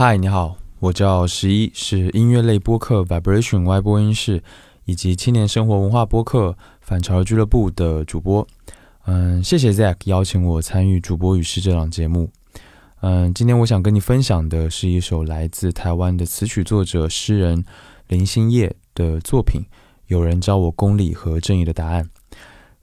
嗨，你好，我叫十一，是音乐类播客 Vibration Y 播音室以及青年生活文化播客反潮俱乐部的主播。嗯，谢谢 Zack 邀请我参与主播与诗这档节目。嗯，今天我想跟你分享的是一首来自台湾的词曲作者诗人林心叶的作品。有人教我公理和正义的答案。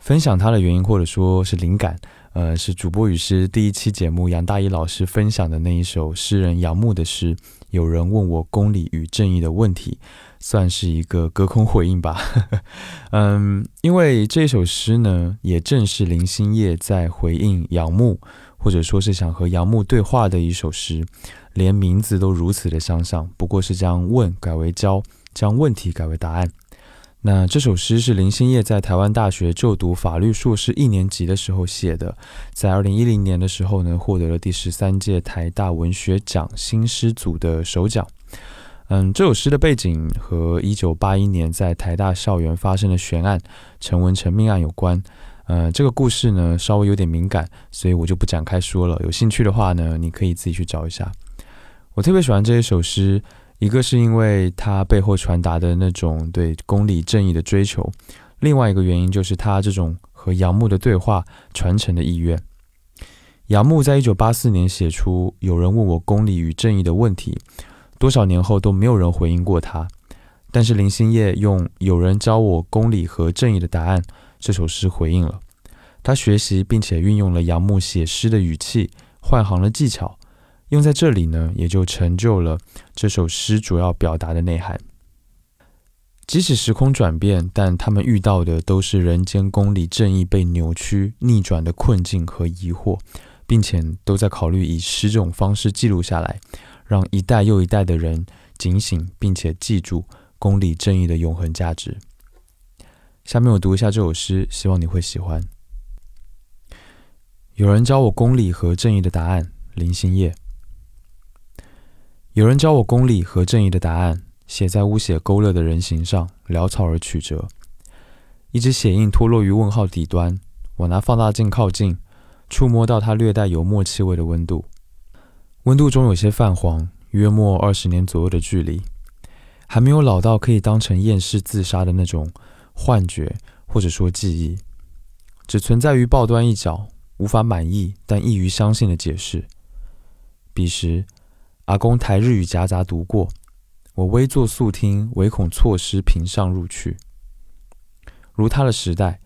分享它的原因或者说是灵感，呃，是主播与诗第一期节目杨大一老师分享的那一首诗人杨牧的诗。有人问我公理与正义的问题，算是一个隔空回应吧。嗯，因为这首诗呢，也正是林心叶在回应杨牧，或者说是想和杨牧对话的一首诗，连名字都如此的相像，不过是将问改为教，将问题改为答案。那这首诗是林心业在台湾大学就读法律硕士一年级的时候写的，在二零一零年的时候呢，获得了第十三届台大文学奖新诗组的首奖。嗯，这首诗的背景和一九八一年在台大校园发生的悬案陈文成命案有关。呃，这个故事呢稍微有点敏感，所以我就不展开说了。有兴趣的话呢，你可以自己去找一下。我特别喜欢这一首诗。一个是因为他背后传达的那种对公理正义的追求，另外一个原因就是他这种和杨牧的对话传承的意愿。杨牧在一九八四年写出“有人问我公理与正义的问题”，多少年后都没有人回应过他。但是林心叶用“有人教我公理和正义的答案”这首诗回应了。他学习并且运用了杨牧写诗的语气，换行了技巧。用在这里呢，也就成就了这首诗主要表达的内涵。即使时空转变，但他们遇到的都是人间公理正义被扭曲、逆转的困境和疑惑，并且都在考虑以诗这种方式记录下来，让一代又一代的人警醒，并且记住公理正义的永恒价值。下面我读一下这首诗，希望你会喜欢。有人教我公理和正义的答案，林心叶。有人教我公理和正义的答案，写在污血勾勒的人形上，潦草而曲折。一只血印脱落于问号底端，我拿放大镜靠近，触摸到它略带油墨气味的温度。温度中有些泛黄，约莫二十年左右的距离，还没有老到可以当成厌世自杀的那种幻觉，或者说记忆，只存在于报端一角，无法满意但易于相信的解释。彼时。阿公台日语夹杂读过，我微坐肃听，唯恐错失屏上入去。如他的时代，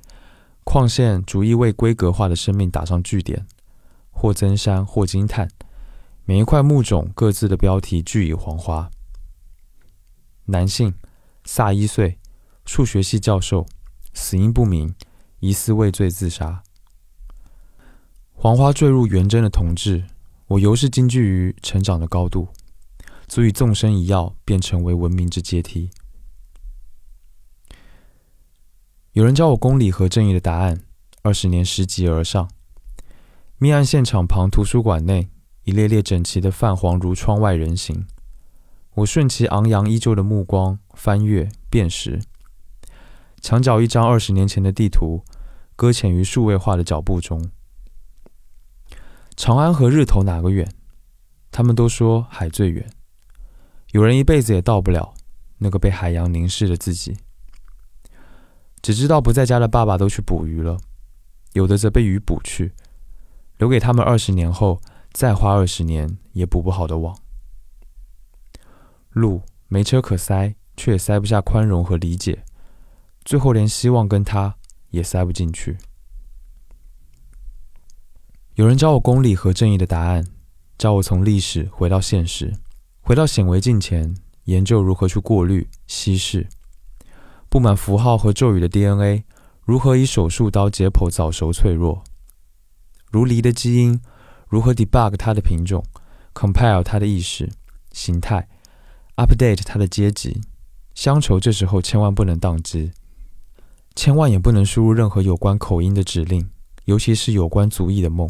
矿线逐一为规格化的生命打上句点，或增山，或惊叹。每一块木种各自的标题俱已黄花。男性，萨一岁，数学系教授，死因不明，疑似畏罪自杀。黄花坠入元贞的同志。我犹是惊惧于成长的高度，足以纵身一跃，便成为文明之阶梯。有人教我公理和正义的答案，二十年拾级而上。命案现场旁图书馆内，一列列整齐的泛黄如窗外人形。我顺其昂扬依旧的目光翻阅辨识，墙角一张二十年前的地图，搁浅于数位化的脚步中。长安和日头哪个远？他们都说海最远。有人一辈子也到不了那个被海洋凝视的自己。只知道不在家的爸爸都去捕鱼了，有的则被鱼捕去，留给他们二十年后再花二十年也捕不好的网。路没车可塞，却也塞不下宽容和理解，最后连希望跟他也塞不进去。有人教我公理和正义的答案，教我从历史回到现实，回到显微镜前，研究如何去过滤、稀释布满符号和咒语的 DNA，如何以手术刀解剖早熟脆弱，如梨的基因，如何 debug 它的品种，compile 它的意识形态，update 它的阶级。乡愁这时候千万不能宕机，千万也不能输入任何有关口音的指令，尤其是有关族裔的梦。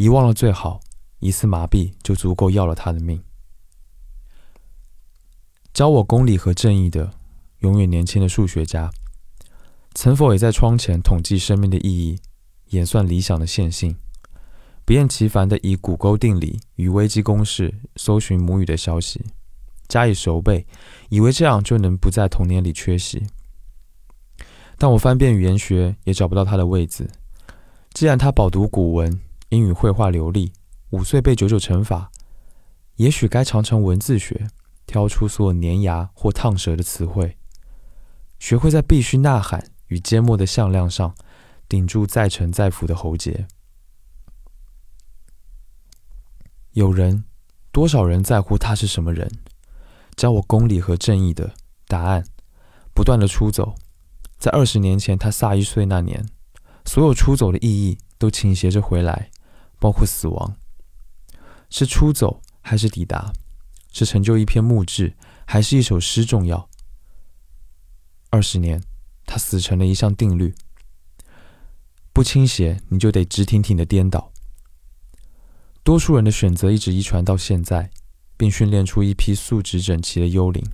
遗忘了最好，一次麻痹就足够要了他的命。教我公理和正义的，永远年轻的数学家，曾否也在窗前统计生命的意义，演算理想的线性，不厌其烦地以骨钩定理与危机公式搜寻母语的消息，加以熟背，以为这样就能不在童年里缺席。但我翻遍语言学，也找不到他的位子。既然他饱读古文，英语绘画流利，五岁背九九乘法，也许该常常文字学，挑出所有粘牙或烫舌的词汇，学会在必须呐喊与缄默的向量上顶住再沉再浮的喉结。有人，多少人在乎他是什么人？教我公理和正义的答案，不断的出走。在二十年前，他卅一岁那年，所有出走的意义都倾斜着回来，包括死亡。是出走还是抵达？是成就一篇墓志还是一首诗重要？二十年，他死成了一项定律：不倾斜，你就得直挺挺的颠倒。多数人的选择一直遗传到现在，并训练出一批素质整齐的幽灵。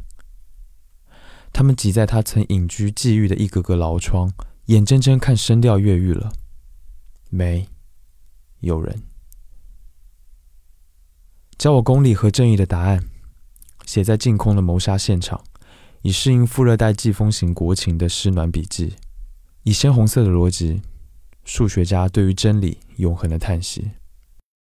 他们挤在他曾隐居寄寓的一个个牢窗，眼睁睁看声调越狱了。没有人教我公理和正义的答案，写在净空的谋杀现场，以适应富热带季风型国情的湿暖笔记，以鲜红色的逻辑，数学家对于真理永恒的叹息。